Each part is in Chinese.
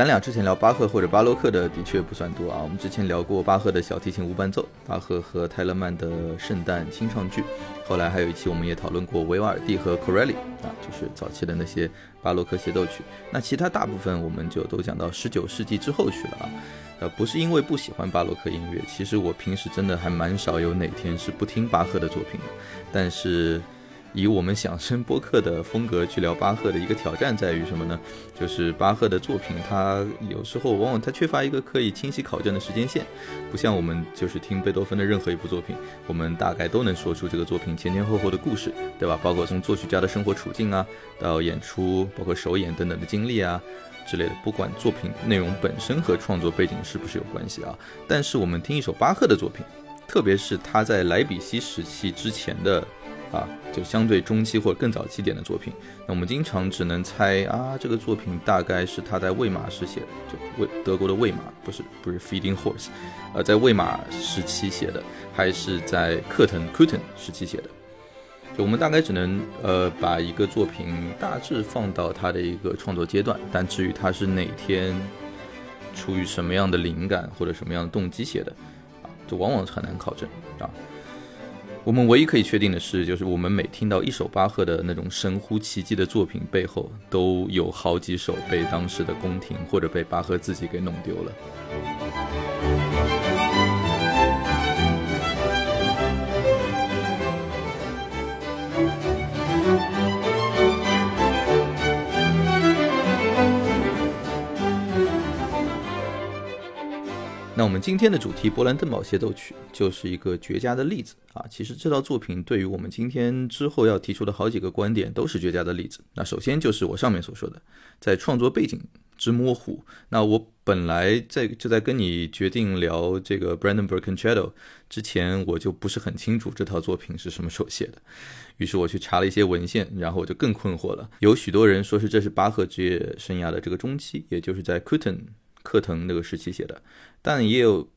咱俩之前聊巴赫或者巴洛克的的确不算多啊。我们之前聊过巴赫的小提琴无伴奏，巴赫和泰勒曼的圣诞清唱剧。后来还有一期我们也讨论过维瓦尔第和 coreli 啊，就是早期的那些巴洛克协奏曲。那其他大部分我们就都讲到十九世纪之后去了啊。呃，不是因为不喜欢巴洛克音乐，其实我平时真的还蛮少有哪天是不听巴赫的作品的。但是。以我们响声播客的风格去聊巴赫的一个挑战在于什么呢？就是巴赫的作品，他有时候往往他缺乏一个可以清晰考证的时间线，不像我们就是听贝多芬的任何一部作品，我们大概都能说出这个作品前前后后的故事，对吧？包括从作曲家的生活处境啊，到演出，包括首演等等的经历啊之类的，不管作品内容本身和创作背景是不是有关系啊，但是我们听一首巴赫的作品，特别是他在莱比锡时期之前的。啊，就相对中期或者更早期点的作品，那我们经常只能猜啊，这个作品大概是他在魏玛时写的，就魏德国的魏玛，不是不是 Feeding Horse，呃，在魏玛时期写的，还是在克腾 c u t e n 时期写的？就我们大概只能呃把一个作品大致放到他的一个创作阶段，但至于他是哪天出于什么样的灵感或者什么样的动机写的，啊，这往往是很难考证啊。我们唯一可以确定的是，就是我们每听到一首巴赫的那种神乎其技的作品背后，都有好几首被当时的宫廷或者被巴赫自己给弄丢了。那我们今天的主题《波兰登堡协奏曲》就是一个绝佳的例子啊！其实这套作品对于我们今天之后要提出的好几个观点都是绝佳的例子。那首先就是我上面所说的，在创作背景之模糊。那我本来在就在跟你决定聊这个 Brandenburg Concerto 之前，我就不是很清楚这套作品是什么时候写的。于是我去查了一些文献，然后我就更困惑了。有许多人说是这是巴赫职业生涯的这个中期，也就是在 c u t e n 课腾那个时期写的，但也有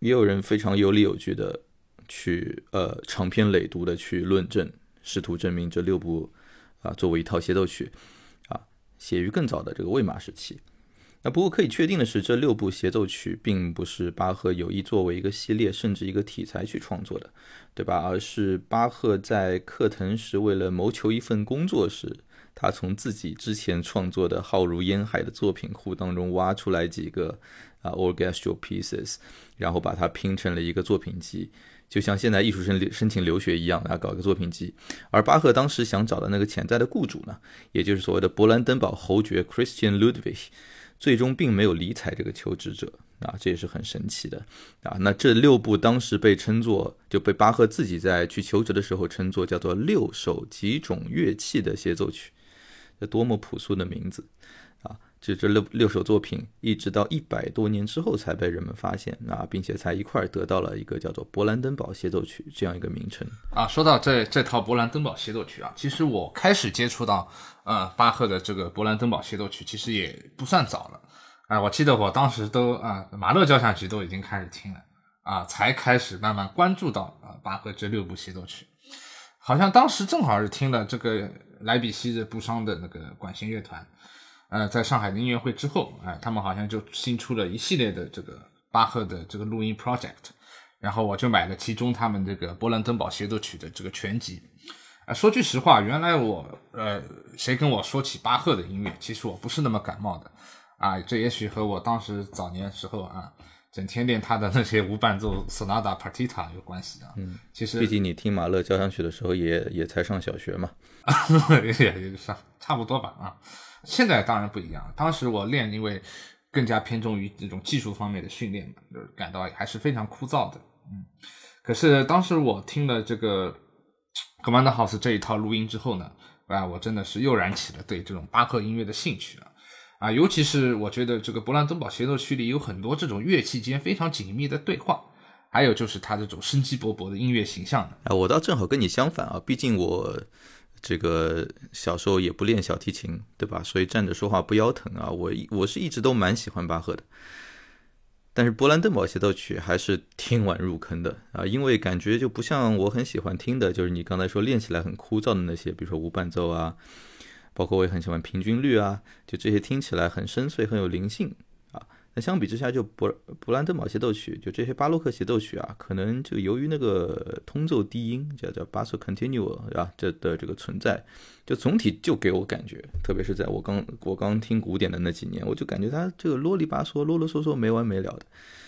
也有人非常有理有据的去呃长篇累牍的去论证，试图证明这六部啊作为一套协奏曲啊写于更早的这个魏玛时期。那不过可以确定的是，这六部协奏曲并不是巴赫有意作为一个系列甚至一个题材去创作的，对吧？而是巴赫在课腾时为了谋求一份工作时。他从自己之前创作的浩如烟海的作品库当中挖出来几个啊 orchestral pieces，然后把它拼成了一个作品集，就像现在艺术生申请留学一样，啊，搞一个作品集。而巴赫当时想找的那个潜在的雇主呢，也就是所谓的勃兰登堡侯爵 Christian Ludwig，最终并没有理睬这个求职者啊，这也是很神奇的啊。那这六部当时被称作，就被巴赫自己在去求职的时候称作叫做六首几种乐器的协奏曲。这多么朴素的名字啊！就这六六首作品，一直到一百多年之后才被人们发现啊，并且才一块儿得到了一个叫做《勃兰登堡协奏曲》这样一个名称啊。说到这这套《勃兰登堡协奏曲》啊，其实我开始接触到呃巴赫的这个《勃兰登堡协奏曲》，其实也不算早了啊。我记得我当时都啊马勒交响曲都已经开始听了啊，才开始慢慢关注到啊巴赫这六部协奏曲。好像当时正好是听了这个莱比锡的布商的那个管弦乐团，呃，在上海的音乐会之后，哎，他们好像就新出了一系列的这个巴赫的这个录音 project，然后我就买了其中他们这个勃兰登堡协奏曲的这个全集。啊，说句实话，原来我呃，谁跟我说起巴赫的音乐，其实我不是那么感冒的，啊，这也许和我当时早年时候啊。整天练他的那些无伴奏 sonata partita 有关系的。嗯，其实毕竟你听马勒交响曲的时候也也才上小学嘛，也也上差不多吧啊。现在当然不一样，当时我练，因为更加偏重于这种技术方面的训练嘛，就是感到还是非常枯燥的。嗯，可是当时我听了这个 Command House 这一套录音之后呢，啊，我真的是又燃起了对这种巴赫音乐的兴趣啊。啊，尤其是我觉得这个勃兰登堡协奏曲里有很多这种乐器间非常紧密的对话，还有就是它这种生机勃勃的音乐形象啊，我倒正好跟你相反啊，毕竟我这个小时候也不练小提琴，对吧？所以站着说话不腰疼啊。我我是一直都蛮喜欢巴赫的，但是波兰登堡协奏曲还是听完入坑的啊，因为感觉就不像我很喜欢听的，就是你刚才说练起来很枯燥的那些，比如说无伴奏啊，包括我也很喜欢平均律啊，就这些听起来很深邃、很有灵性。那相比之下，就勃勃兰登堡协奏曲，就这些巴洛克协奏曲啊，可能就由于那个通奏低音，叫叫 basso continuo，是吧？这的这个存在，就总体就给我感觉，特别是在我刚我刚听古典的那几年，我就感觉它这个啰里吧嗦、啰啰嗦嗦没完没了的，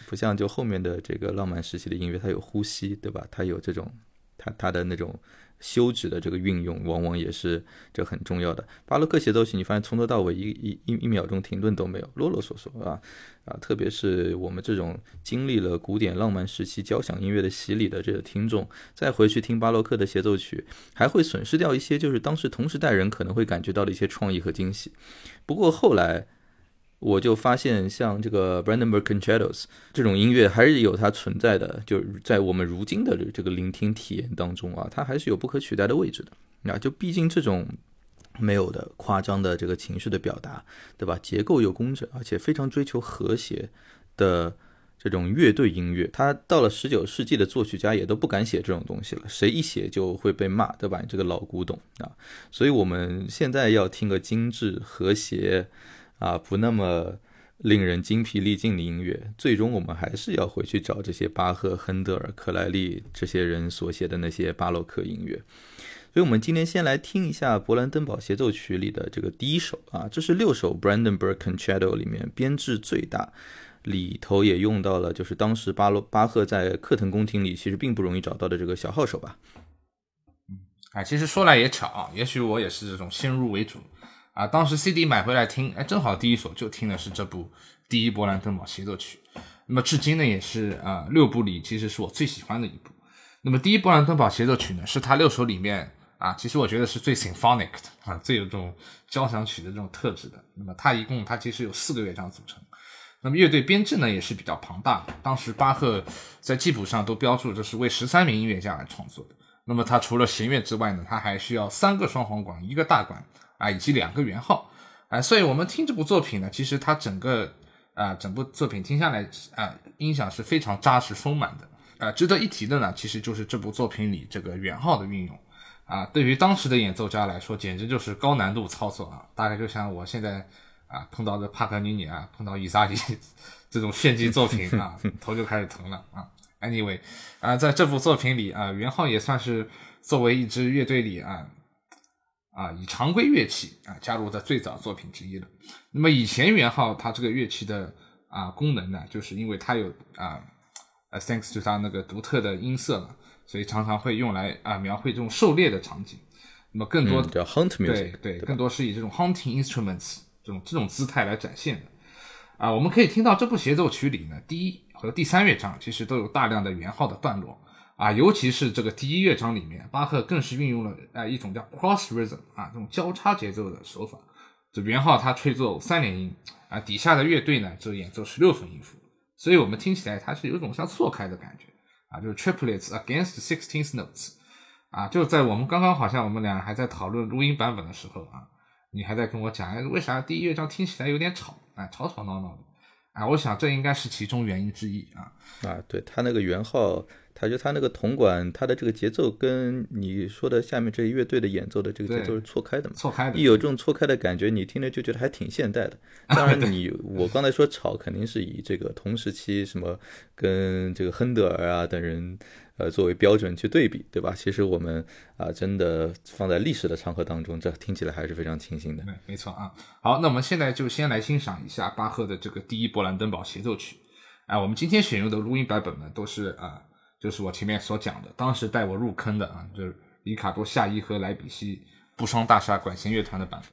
不像就后面的这个浪漫时期的音乐，它有呼吸，对吧？它有这种，它它的那种。休止的这个运用，往往也是这很重要的。巴洛克协奏曲，你发现从头到尾一一一一秒钟停顿都没有，啰啰嗦嗦啊啊！特别是我们这种经历了古典浪漫时期交响音乐的洗礼的这个听众，再回去听巴洛克的协奏曲，还会损失掉一些就是当时同时代人可能会感觉到的一些创意和惊喜。不过后来。我就发现，像这个 Brandenburg Concertos 这种音乐还是有它存在的，就是在我们如今的这个聆听体验当中啊，它还是有不可取代的位置的。那就毕竟这种没有的夸张的这个情绪的表达，对吧？结构又工整，而且非常追求和谐的这种乐队音乐，它到了十九世纪的作曲家也都不敢写这种东西了，谁一写就会被骂，对吧？你这个老古董啊！所以我们现在要听个精致和谐。啊，不那么令人精疲力尽的音乐，最终我们还是要回去找这些巴赫、亨德尔、克莱利这些人所写的那些巴洛克音乐。所以，我们今天先来听一下《勃兰登堡协奏曲》里的这个第一首啊，这是六首 Brandenburg Concerto 里面编制最大，里头也用到了就是当时巴洛巴赫在克腾宫廷里其实并不容易找到的这个小号手吧。嗯，哎，其实说来也巧啊，也许我也是这种先入为主。啊，当时 CD 买回来听，哎，正好第一首就听的是这部第一勃兰登堡协奏曲。那么至今呢，也是啊六部里其实是我最喜欢的一部。那么第一勃兰登堡协奏曲呢，是他六首里面啊，其实我觉得是最 symphonic 的啊，最有这种交响曲的这种特质的。那么它一共它其实有四个乐章组成，那么乐队编制呢也是比较庞大的。当时巴赫在记谱上都标注这是为十三名音乐家来创作的。那么他除了弦乐之外呢，他还需要三个双簧管，一个大管。啊，以及两个圆号，啊，所以我们听这部作品呢，其实它整个啊，整部作品听下来啊，音响是非常扎实丰满的。啊，值得一提的呢，其实就是这部作品里这个圆号的运用，啊，对于当时的演奏家来说，简直就是高难度操作啊，大概就像我现在啊碰到的帕格尼尼啊，碰到伊萨里这种炫技作品啊，头就开始疼了啊。Anyway，啊，在这部作品里啊，圆号也算是作为一支乐队里啊。啊，以常规乐器啊加入的最早作品之一了。那么以前元号它这个乐器的啊功能呢，就是因为它有啊，thanks to 它那个独特的音色嘛，所以常常会用来啊描绘这种狩猎的场景。那么更多叫 hunt music，对对，更多是以这种 hunting instruments 这种这种姿态来展现的。啊，我们可以听到这部协奏曲里呢，第一和第三乐章其实都有大量的元号的段落。啊，尤其是这个第一乐章里面，巴赫更是运用了啊一种叫 cross rhythm 啊这种交叉节奏的手法。这圆号他吹奏三连音啊，底下的乐队呢就演奏十六分音符，所以我们听起来它是有种像错开的感觉啊，就是 triplets against sixteenth notes 啊，就在我们刚刚好像我们俩还在讨论录音版本的时候啊，你还在跟我讲，哎，为啥第一乐章听起来有点吵啊，吵吵闹闹的啊？我想这应该是其中原因之一啊。啊，对他那个圆号。他就他那个铜管，他的这个节奏跟你说的下面这乐队的演奏的这个节奏是错开的嘛？错开的。一有这种错开的感觉，你听着就觉得还挺现代的。当然，你 我刚才说吵，肯定是以这个同时期什么跟这个亨德尔啊等人呃作为标准去对比，对吧？其实我们啊真的放在历史的长河当中，这听起来还是非常清新的。对，没错啊。好，那我们现在就先来欣赏一下巴赫的这个第一勃兰登堡协奏曲。啊，我们今天选用的录音版本呢，都是啊。就是我前面所讲的，当时带我入坑的啊，就是里卡多夏伊和莱比锡布双大厦管弦乐团的版本。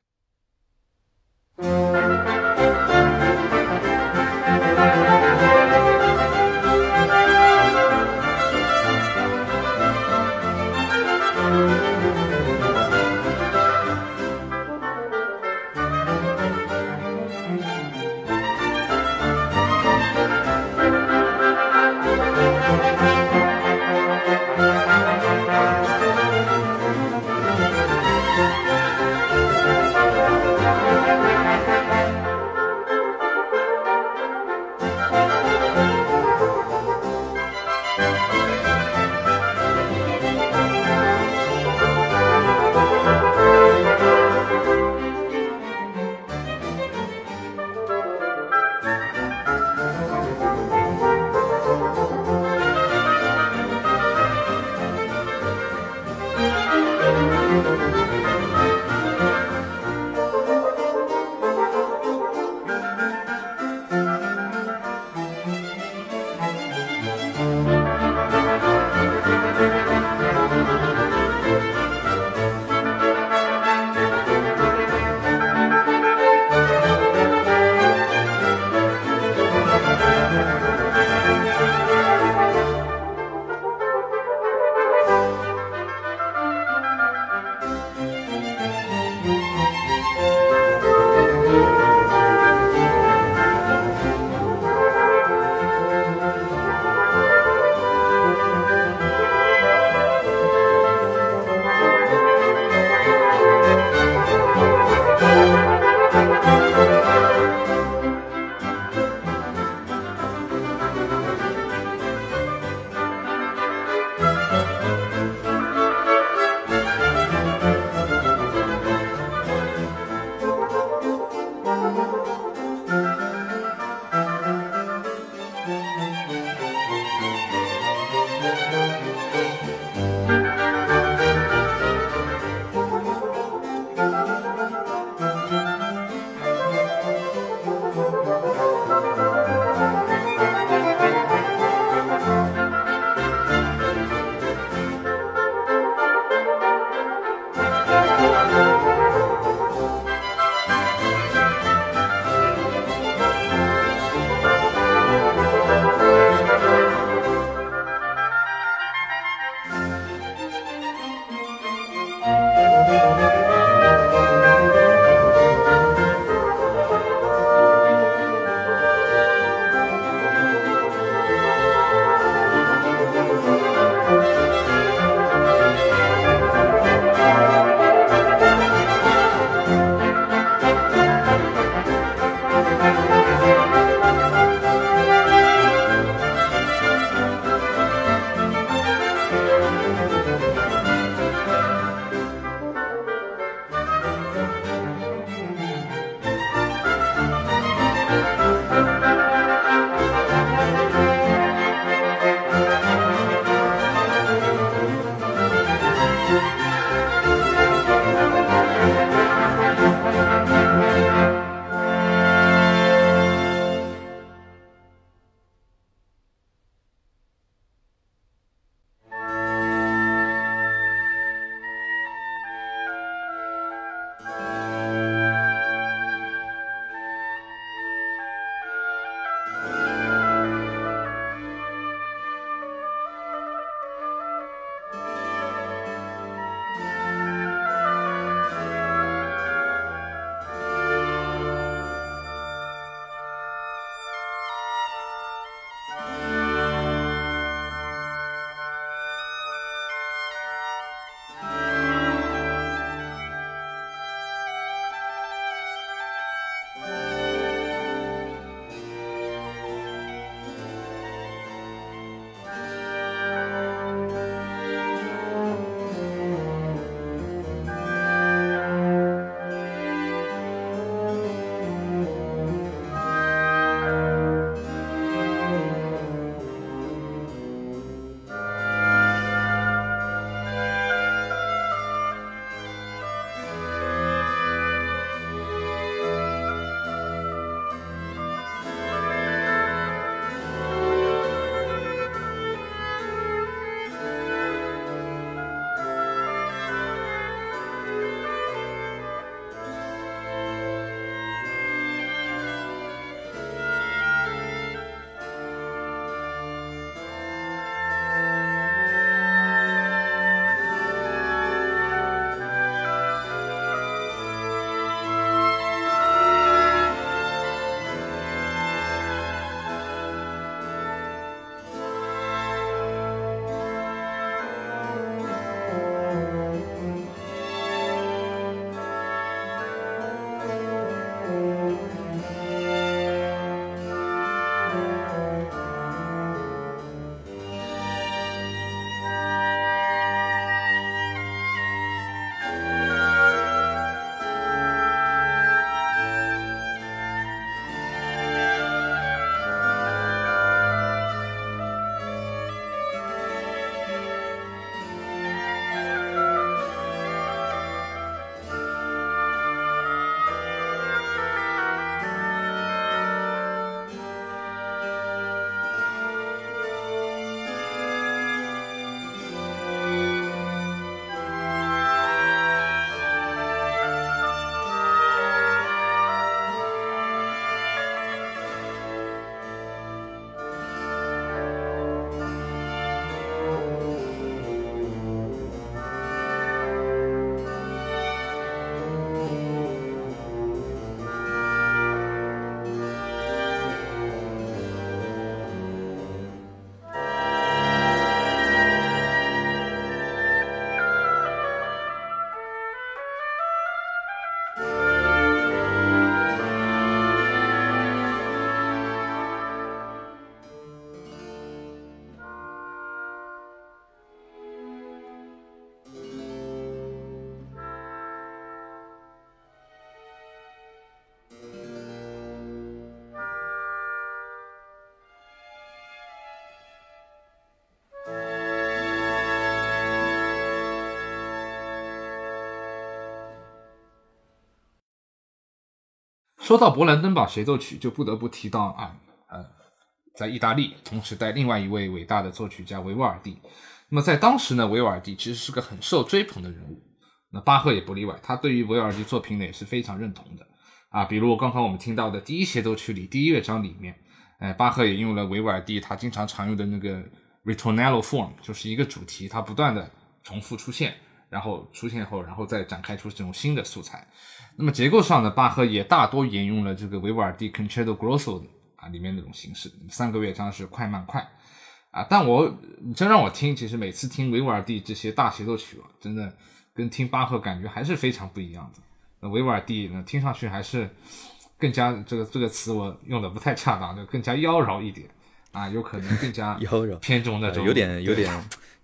说到勃兰登堡协奏曲，就不得不提到啊，呃，在意大利同时代另外一位伟大的作曲家维瓦尔第。那么在当时呢，维瓦尔第其实是个很受追捧的人物，那巴赫也不例外，他对于维瓦尔第作品呢也是非常认同的啊。比如刚刚我们听到的第一协奏曲里第一乐章里面，哎，巴赫也用了维瓦尔第他经常常用的那个 ritornello form，就是一个主题，它不断的重复出现，然后出现后，然后再展开出这种新的素材。那么结构上呢，巴赫也大多沿用了这个维瓦尔第 concerto grosso 啊里面那种形式，三个乐章是快慢快。啊！但我你真让我听，其实每次听维瓦尔第这些大协奏曲啊，真的跟听巴赫感觉还是非常不一样的。那维瓦尔第呢，听上去还是更加这个这个词我用的不太恰当，就更加妖娆一点啊，有可能更加 妖娆偏重那种，有点有点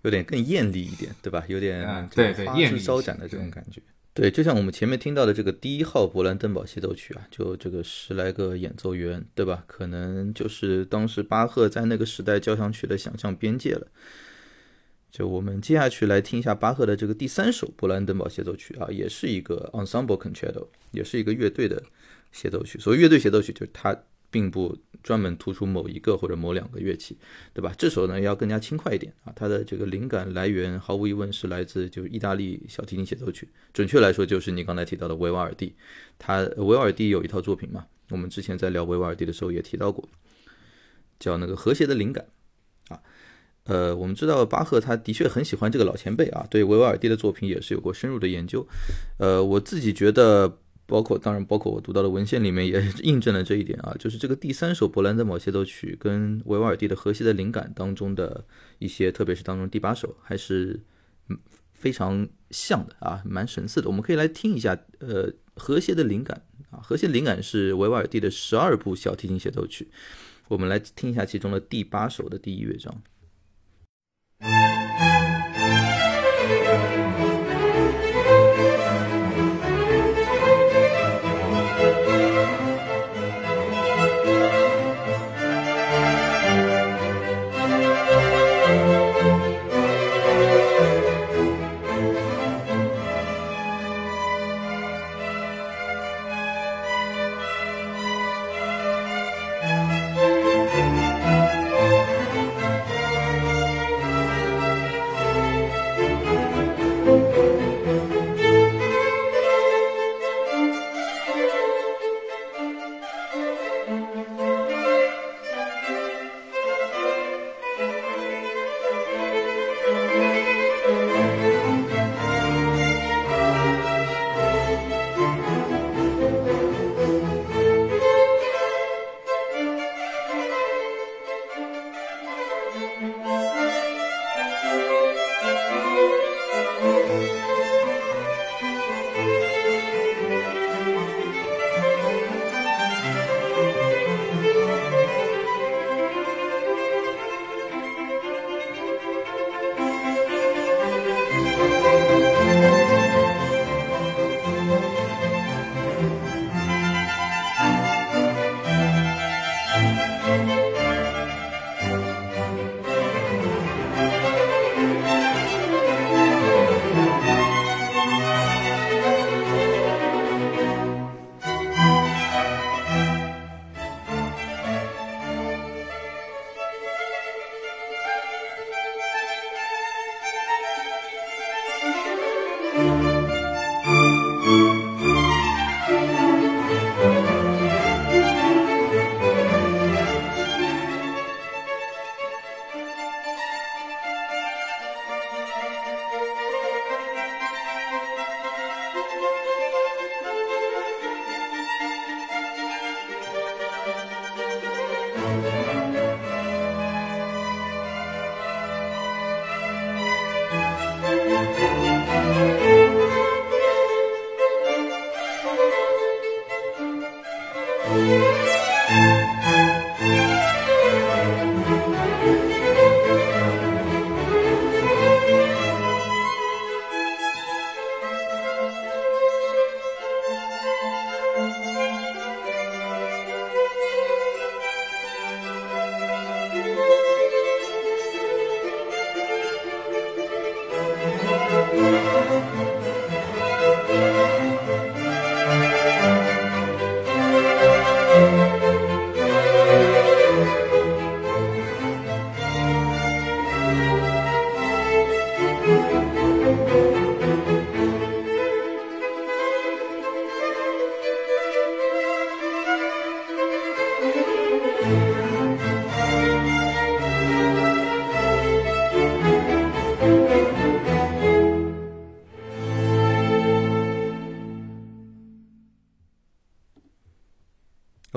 有点更艳丽一点，对吧？有点对对艳丽招展的这种感觉。对，就像我们前面听到的这个第一号勃兰登堡协奏曲啊，就这个十来个演奏员，对吧？可能就是当时巴赫在那个时代交响曲的想象边界了。就我们接下去来听一下巴赫的这个第三首勃兰登堡协奏曲啊，也是一个 ensemble concerto，也是一个乐队的协奏曲。所谓乐队协奏曲，就是它。并不专门突出某一个或者某两个乐器，对吧？这首呢要更加轻快一点啊。它的这个灵感来源毫无疑问是来自就是意大利小提琴协奏曲，准确来说就是你刚才提到的维瓦尔第。他维瓦尔第有一套作品嘛，我们之前在聊维瓦尔第的时候也提到过，叫那个和谐的灵感啊。呃，我们知道巴赫他的确很喜欢这个老前辈啊，对维瓦尔第的作品也是有过深入的研究。呃，我自己觉得。包括当然，包括我读到的文献里面也 印证了这一点啊，就是这个第三首勃兰登堡协奏曲跟维瓦尔第的和谐的灵感当中的一些，特别是当中第八首，还是非常像的啊，蛮神似的。我们可以来听一下，呃，和谐的灵感啊，和谐灵感是维瓦尔第的十二部小提琴协奏曲，我们来听一下其中的第八首的第一乐章。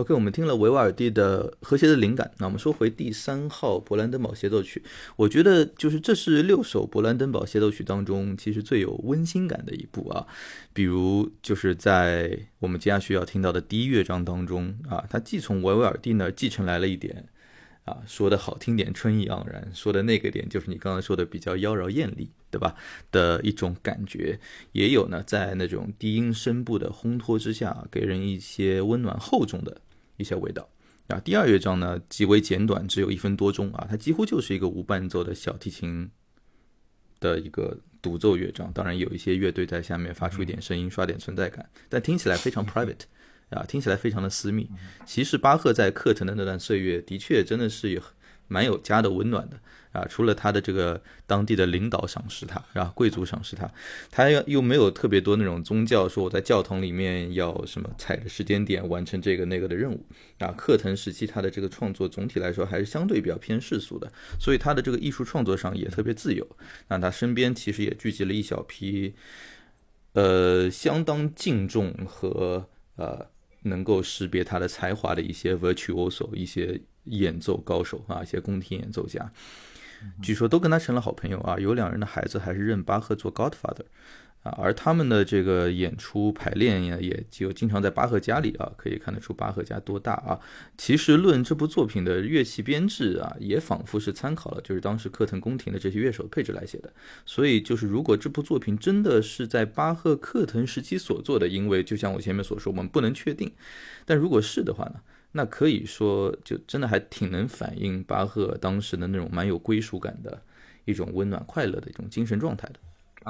OK，我们听了维瓦尔第的和谐的灵感。那我们说回第三号勃兰登堡协奏曲，我觉得就是这是六首勃兰登堡协奏曲当中其实最有温馨感的一部啊。比如就是在我们接下去要听到的第一乐章当中啊，它既从维瓦尔第那儿继承来了一点啊，说的好听点春意盎然，说的那个点就是你刚刚说的比较妖娆艳丽，对吧？的一种感觉，也有呢，在那种低音声部的烘托之下，给人一些温暖厚重的。一些味道啊，第二乐章呢极为简短，只有一分多钟啊，它几乎就是一个无伴奏的小提琴的一个独奏乐章，当然有一些乐队在下面发出一点声音，刷点存在感，但听起来非常 private 啊，听起来非常的私密。其实巴赫在课程的那段岁月，的确真的是有蛮有家的温暖的。啊，除了他的这个当地的领导赏识他，啊？贵族赏识他，他又又没有特别多那种宗教，说我在教堂里面要什么踩着时间点完成这个那个的任务。啊，克腾时期他的这个创作总体来说还是相对比较偏世俗的，所以他的这个艺术创作上也特别自由。那他身边其实也聚集了一小批，呃，相当敬重和呃能够识别他的才华的一些 virtuoso 一些演奏高手啊，一些宫廷演奏家。据说都跟他成了好朋友啊，有两人的孩子还是认巴赫做 Godfather，啊，而他们的这个演出排练呀，也就经常在巴赫家里啊，可以看得出巴赫家多大啊。其实论这部作品的乐器编制啊，也仿佛是参考了就是当时克腾宫廷的这些乐手配置来写的。所以就是如果这部作品真的是在巴赫克腾时期所做的，因为就像我前面所说，我们不能确定，但如果是的话呢？那可以说，就真的还挺能反映巴赫当时的那种蛮有归属感的一种温暖快乐的一种精神状态的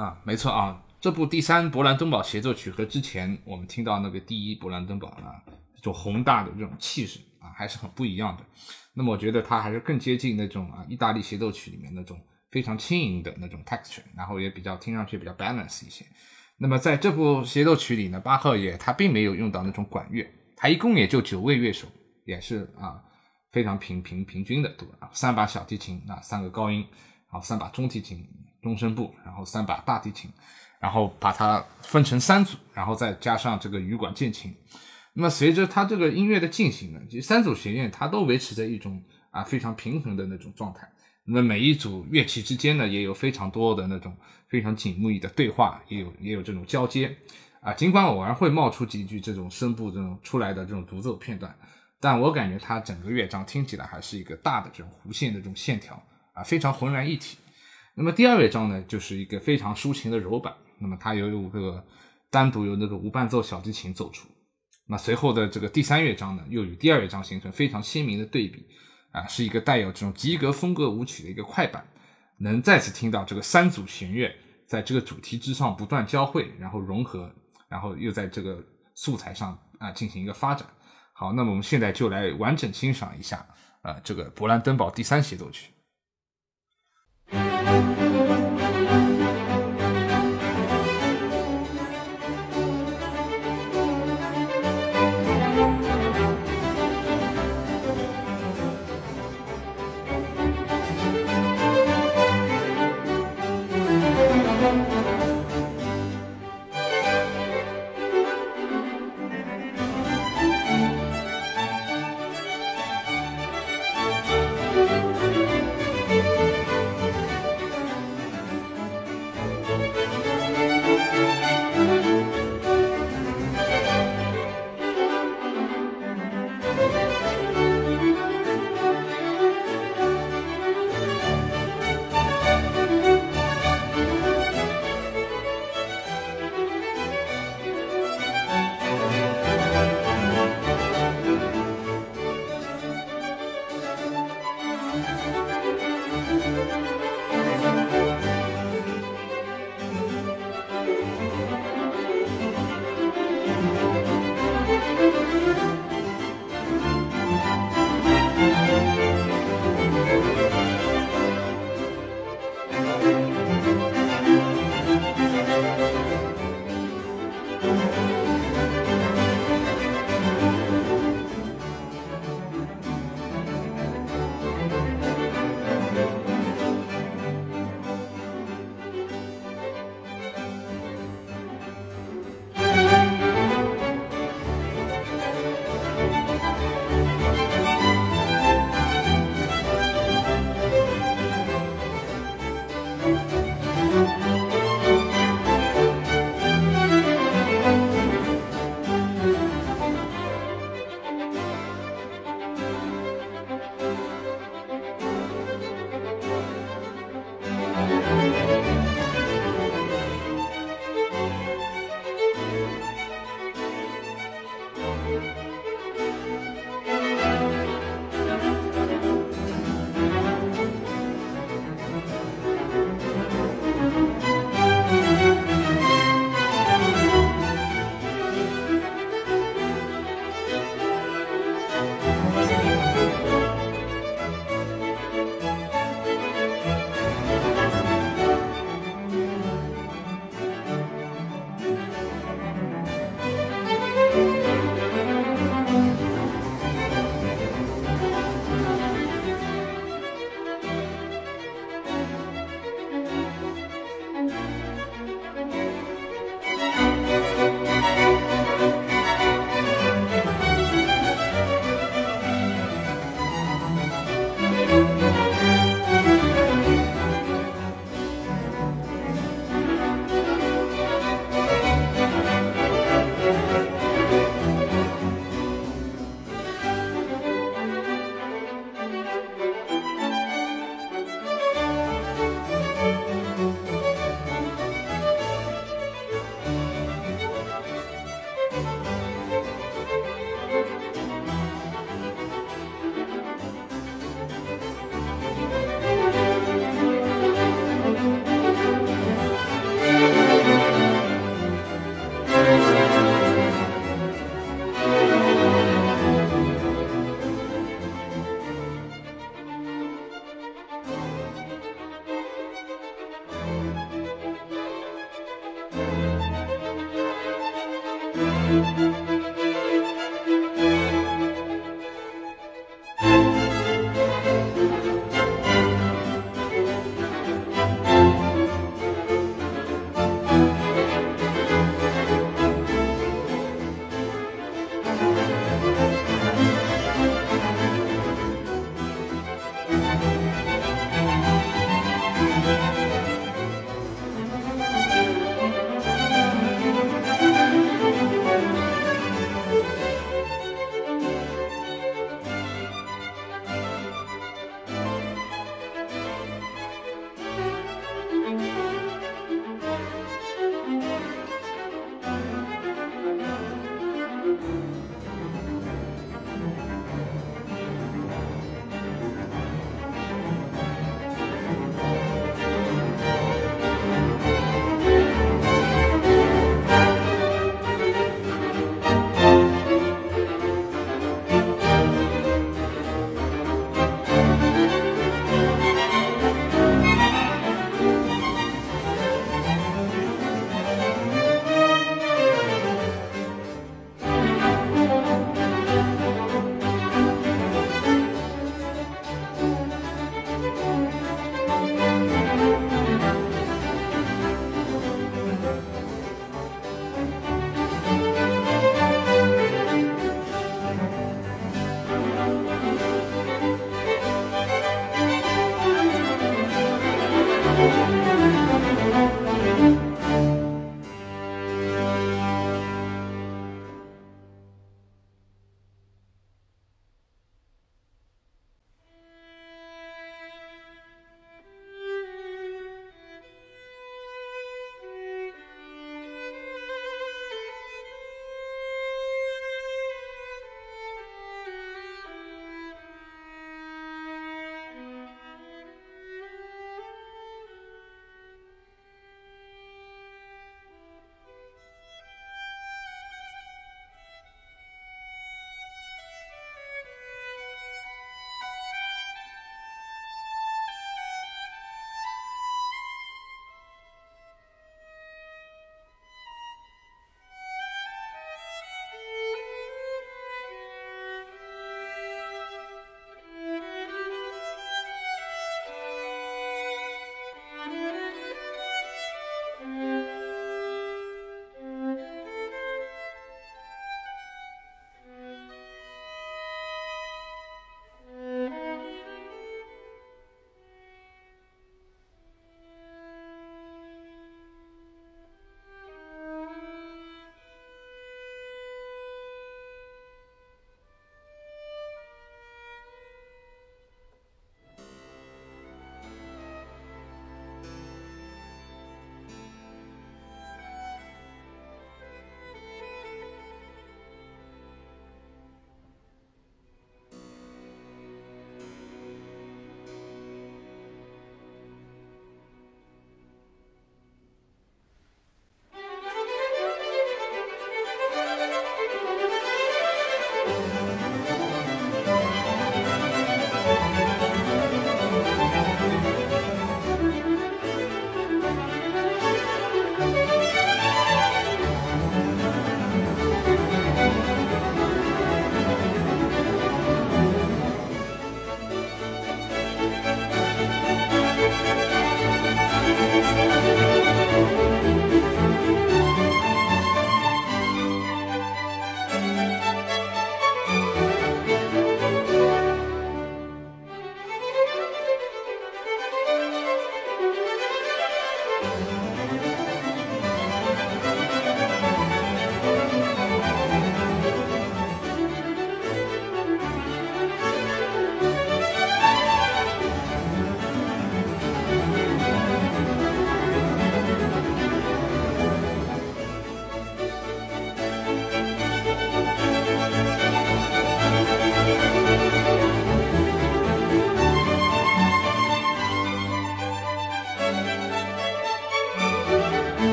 啊，没错啊，这部第三勃兰登堡协奏曲和之前我们听到那个第一勃兰登堡啊这种宏大的这种气势啊还是很不一样的。那么我觉得它还是更接近那种啊意大利协奏曲里面那种非常轻盈的那种 texture，然后也比较听上去比较 balance 一些。那么在这部协奏曲里呢，巴赫也他并没有用到那种管乐。他一共也就九位乐手，也是啊，非常平平平均的，对吧？三把小提琴，那三个高音，然后三把中提琴中声部，然后三把大提琴，然后把它分成三组，然后再加上这个羽管键琴。那么随着他这个音乐的进行呢，其实三组弦乐它都维持着一种啊非常平衡的那种状态。那么每一组乐器之间呢，也有非常多的那种非常紧密的对话，也有也有这种交接。啊，尽管偶尔会冒出几句这种声部这种出来的这种独奏片段，但我感觉它整个乐章听起来还是一个大的这种弧线的这种线条啊，非常浑然一体。那么第二乐章呢，就是一个非常抒情的柔板，那么它有有个单独由那个无伴奏小提琴奏出。那随后的这个第三乐章呢，又与第二乐章形成非常鲜明的对比啊，是一个带有这种吉格风格舞曲的一个快板，能再次听到这个三组弦乐在这个主题之上不断交汇，然后融合。然后又在这个素材上啊进行一个发展。好，那么我们现在就来完整欣赏一下啊这个勃兰登堡第三协奏曲。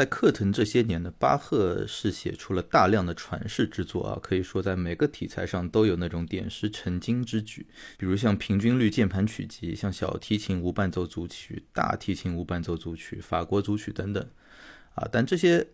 在克腾这些年呢，巴赫是写出了大量的传世之作啊，可以说在每个题材上都有那种点石成金之举，比如像平均律键盘曲集、像小提琴无伴奏组曲、大提琴无伴奏组曲、法国组曲等等啊。但这些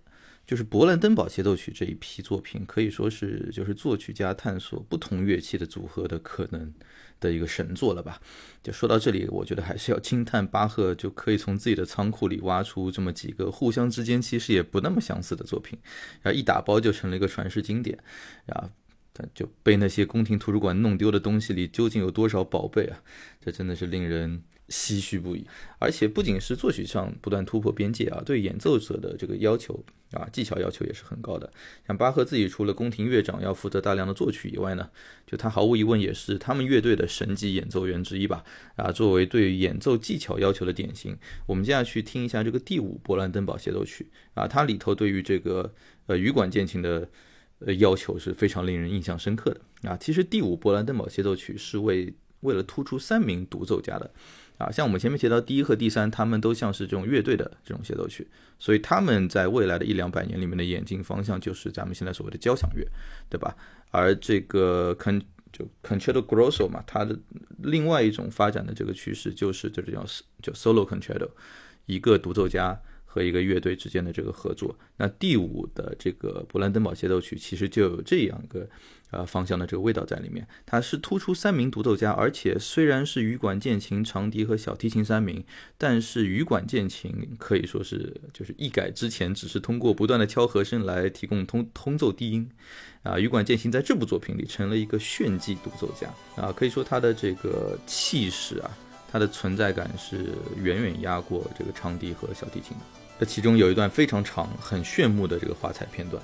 就是勃兰登堡协奏曲这一批作品，可以说是就是作曲家探索不同乐器的组合的可能。的一个神作了吧？就说到这里，我觉得还是要惊叹巴赫就可以从自己的仓库里挖出这么几个互相之间其实也不那么相似的作品，然后一打包就成了一个传世经典，然后他就被那些宫廷图书馆弄丢的东西里究竟有多少宝贝啊？这真的是令人。唏嘘不已，而且不仅是作曲上不断突破边界啊，对演奏者的这个要求啊，技巧要求也是很高的。像巴赫自己除了宫廷乐长要负责大量的作曲以外呢，就他毫无疑问也是他们乐队的神级演奏员之一吧。啊，作为对演奏技巧要求的典型，我们接下去听一下这个第五勃兰登堡协奏曲啊，它里头对于这个呃羽管键琴的呃要求是非常令人印象深刻的啊。其实第五勃兰登堡协奏曲是为为了突出三名独奏家的。啊，像我们前面提到第一和第三，他们都像是这种乐队的这种协奏曲，所以他们在未来的一两百年里面的演进方向就是咱们现在所谓的交响乐，对吧？而这个 con 就 concerto grosso 嘛，它的另外一种发展的这个趋势就是这叫叫 solo concerto，一个独奏家。和一个乐队之间的这个合作，那第五的这个勃兰登堡协奏曲其实就有这样一个呃方向的这个味道在里面。它是突出三名独奏家，而且虽然是羽管键琴、长笛和小提琴三名，但是羽管键琴可以说是就是一改之前只是通过不断的敲和声来提供通通奏低音啊，羽管键琴在这部作品里成了一个炫技独奏家啊，可以说他的这个气势啊，他的存在感是远远压过这个长笛和小提琴的。这其中有一段非常长、很炫目的这个华彩片段。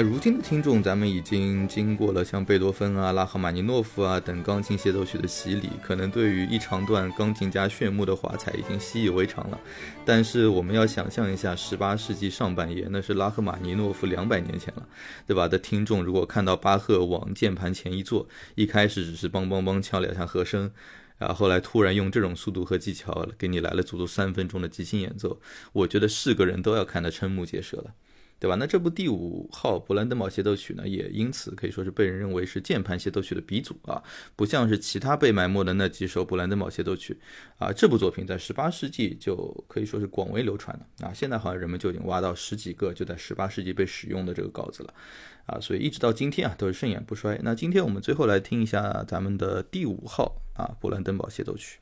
如今的听众，咱们已经经过了像贝多芬啊、拉赫玛尼诺夫啊等钢琴协奏曲的洗礼，可能对于一长段钢琴家炫目的华彩已经习以为常了。但是我们要想象一下，十八世纪上半叶，那是拉赫玛尼诺夫两百年前了，对吧？的听众如果看到巴赫往键盘前一坐，一开始只是梆梆梆敲两下和声，然后后来突然用这种速度和技巧给你来了足足三分钟的即兴演奏，我觉得是个人都要看得瞠目结舌了。对吧？那这部第五号勃兰登堡协奏曲呢，也因此可以说是被人认为是键盘协奏曲的鼻祖啊，不像是其他被埋没的那几首勃兰登堡协奏曲啊。这部作品在十八世纪就可以说是广为流传了啊。现在好像人们就已经挖到十几个就在十八世纪被使用的这个稿子了啊，所以一直到今天啊都是盛演不衰。那今天我们最后来听一下咱们的第五号啊勃兰登堡协奏曲。